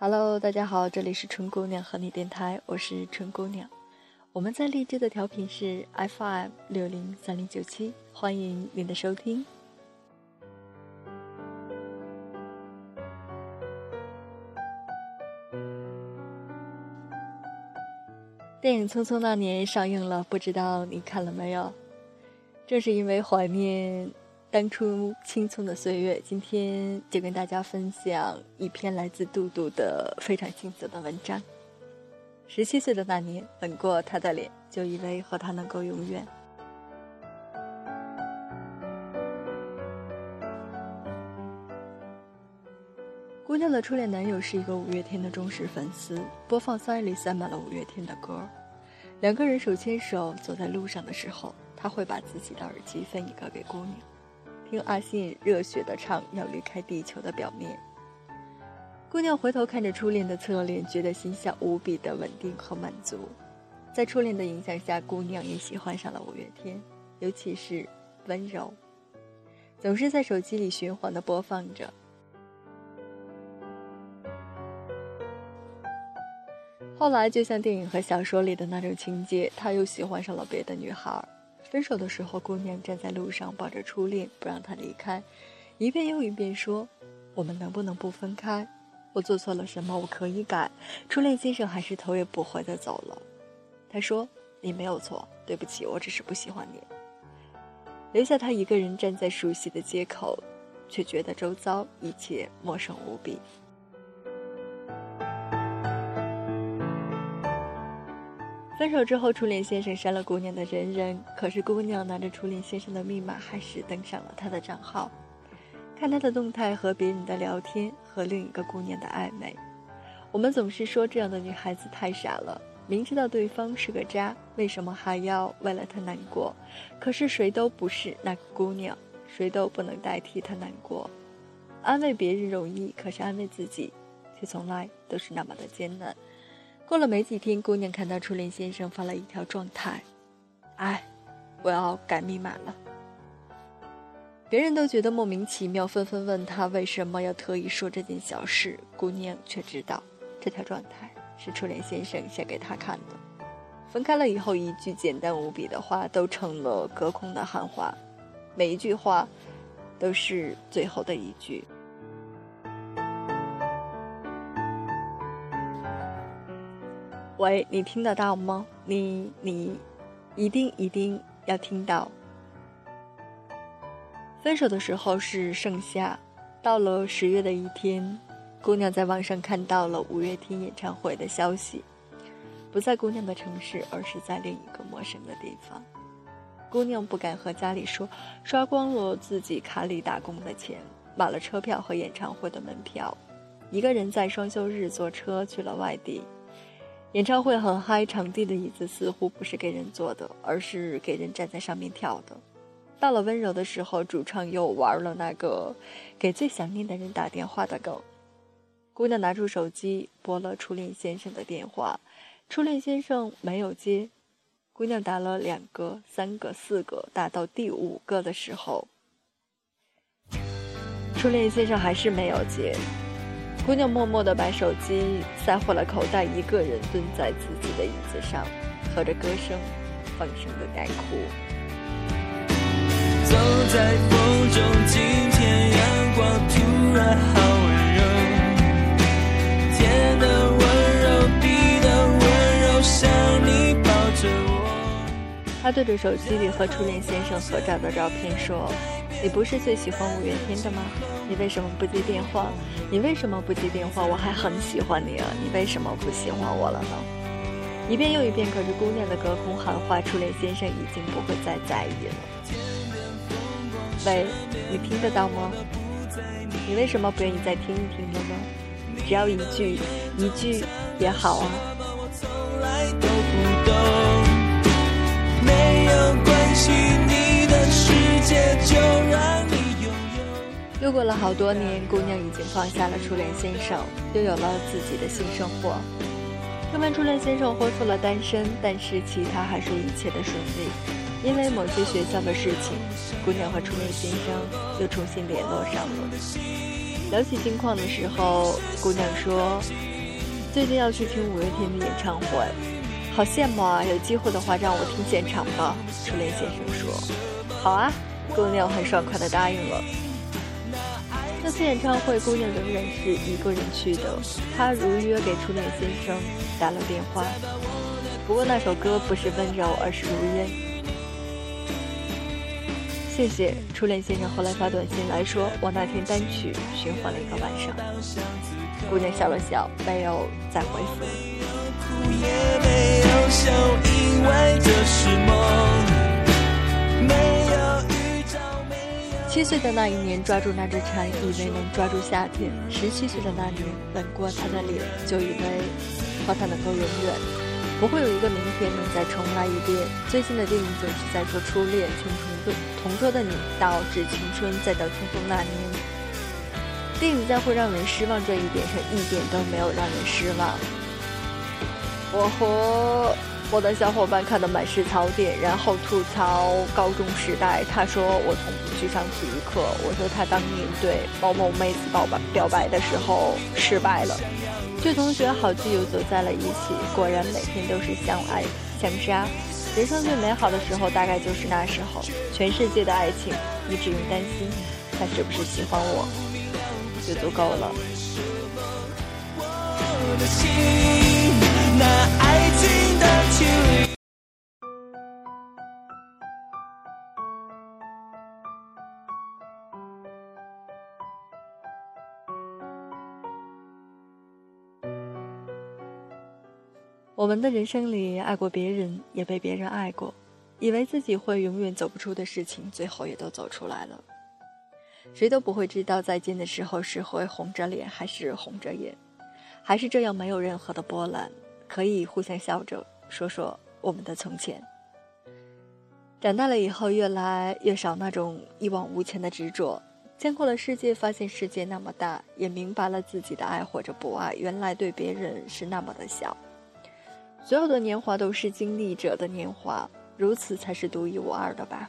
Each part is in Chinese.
Hello，大家好，这里是春姑娘和你电台，我是春姑娘。我们在荔枝的调频是 FM 六零三零九七，欢迎您的收听。电影《匆匆那年》上映了，不知道你看了没有？正是因为怀念。当初青葱的岁月，今天就跟大家分享一篇来自杜杜的非常青涩的文章。十七岁的那年，吻过他的脸，就以为和他能够永远。姑娘的初恋男友是一个五月天的忠实粉丝，播放塞里塞满了五月天的歌。两个人手牵手走在路上的时候，他会把自己的耳机分一个给姑娘。听阿信热血的唱，要离开地球的表面。姑娘回头看着初恋的侧脸，觉得心下无比的稳定和满足。在初恋的影响下，姑娘也喜欢上了五月天，尤其是《温柔》，总是在手机里循环的播放着。后来，就像电影和小说里的那种情节，他又喜欢上了别的女孩。分手的时候，姑娘站在路上抱着初恋，不让他离开，一遍又一遍说：“我们能不能不分开？我做错了什么？我可以改。”初恋先生还是头也不回的走了。他说：“你没有错，对不起，我只是不喜欢你。”留下他一个人站在熟悉的街口，却觉得周遭一切陌生无比。分手之后，初恋先生删了姑娘的人人，可是姑娘拿着初恋先生的密码，还是登上了他的账号，看他的动态和别人的聊天，和另一个姑娘的暧昧。我们总是说这样的女孩子太傻了，明知道对方是个渣，为什么还要为了他难过？可是谁都不是那个姑娘，谁都不能代替她难过。安慰别人容易，可是安慰自己，却从来都是那么的艰难。过了没几天，姑娘看到初恋先生发了一条状态：“哎，我要改密码了。”别人都觉得莫名其妙，纷纷问他为什么要特意说这件小事。姑娘却知道，这条状态是初恋先生写给她看的。分开了以后，一句简单无比的话都成了隔空的喊话，每一句话都是最后的一句。喂，你听得到吗？你你，一定一定要听到。分手的时候是盛夏，到了十月的一天，姑娘在网上看到了五月天演唱会的消息，不在姑娘的城市，而是在另一个陌生的地方。姑娘不敢和家里说，刷光了自己卡里打工的钱，买了车票和演唱会的门票，一个人在双休日坐车去了外地。演唱会很嗨，场地的椅子似乎不是给人坐的，而是给人站在上面跳的。到了温柔的时候，主唱又玩了那个给最想念的人打电话的梗。姑娘拿出手机拨了初恋先生的电话，初恋先生没有接。姑娘打了两个、三个、四个，打到第五个的时候，初恋先生还是没有接。姑娘默默地把手机塞回了口袋，一个人蹲在自己的椅子上，和着歌声，放声的大哭。走在风中，今天阳光突然好温柔，天的温柔，地的温柔，像你抱着我。他对着手机里和初恋先生合照的照片说：“你不是最喜欢五月天的吗？”你为什么不接电话？你为什么不接电话？我还很喜欢你啊！你为什么不喜欢我了呢？一遍又一遍，可是姑娘的隔空喊话，初恋先生已经不会再在意了。喂，你听得到吗？你为什么不愿意再听一听了呢？只要一句，一句也好啊。没有关系，你的世界就。又过了好多年，姑娘已经放下了初恋先生，又有了自己的新生活。听闻初恋先生恢复了单身，但是其他还是一切的顺利。因为某些学校的事情，姑娘和初恋先生又重新联络上了。聊起近况的时候，姑娘说：“最近要去听五月天的演唱会，好羡慕啊！有机会的话让我听现场吧。”初恋先生说：“好啊。”姑娘很爽快地答应了。这次演唱会，姑娘仍然是一个人去的。她如约给初恋先生打了电话，不过那首歌不是温柔，而是如烟。谢谢初恋先生。后来发短信来说，我那天单曲循环了一个晚上。姑娘笑了笑，没有再回复。七岁的那一年，抓住那只蝉，以为能抓住夏天；十七岁的那年，吻过他的脸，就以为和他能够永远。不会有一个明天能再重来一遍。最近的电影总是在说初恋，从同桌同桌的你到致青春，再到匆匆那年。电影在会让人失望这一点上，一点都没有让人失望。我和我的小伙伴看的满是槽点，然后吐槽高中时代。他说我从不去上体育课，我说他当年对某某妹子表白表白的时候失败了。旧同学好基友走在了一起，果然每天都是相爱相杀。人生最美好的时候，大概就是那时候。全世界的爱情，你只用担心他是不是喜欢我，就足够了。那我们的人生里，爱过别人，也被别人爱过，以为自己会永远走不出的事情，最后也都走出来了。谁都不会知道再见的时候是会红着脸，还是红着眼，还是这样没有任何的波澜，可以互相笑着说说我们的从前。长大了以后，越来越少那种一往无前的执着，见过了世界，发现世界那么大，也明白了自己的爱或者不爱，原来对别人是那么的小。所有的年华都是经历者的年华，如此才是独一无二的吧。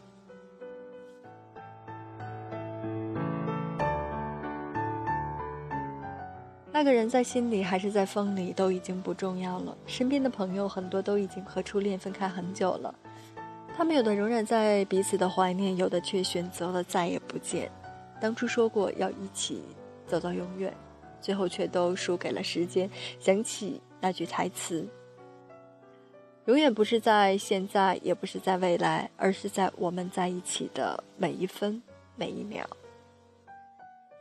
那个人在心里还是在风里，都已经不重要了。身边的朋友很多都已经和初恋分开很久了，他们有的仍然在彼此的怀念，有的却选择了再也不见。当初说过要一起走到永远，最后却都输给了时间。想起那句台词。永远不是在现在，也不是在未来，而是在我们在一起的每一分每一秒。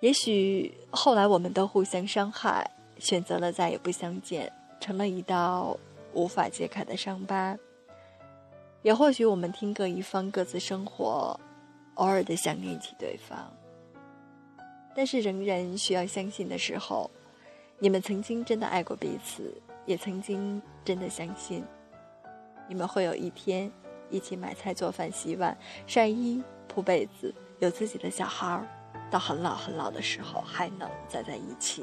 也许后来我们都互相伤害，选择了再也不相见，成了一道无法揭开的伤疤。也或许我们天各一方，各自生活，偶尔的想念起对方。但是仍然需要相信的时候，你们曾经真的爱过彼此，也曾经真的相信。你们会有一天一起买菜、做饭、洗碗、晒衣、铺被子，有自己的小孩儿，到很老很老的时候还能再在一起。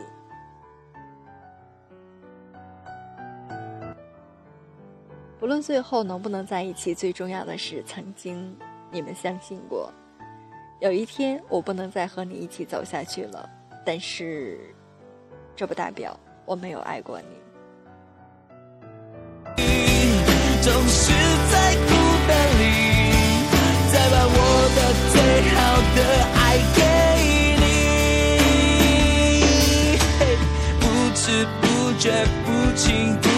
不论最后能不能在一起，最重要的是曾经你们相信过，有一天我不能再和你一起走下去了，但是这不代表我没有爱过你。总是在孤单里，再把我的最好的爱给你，不知不觉，不情不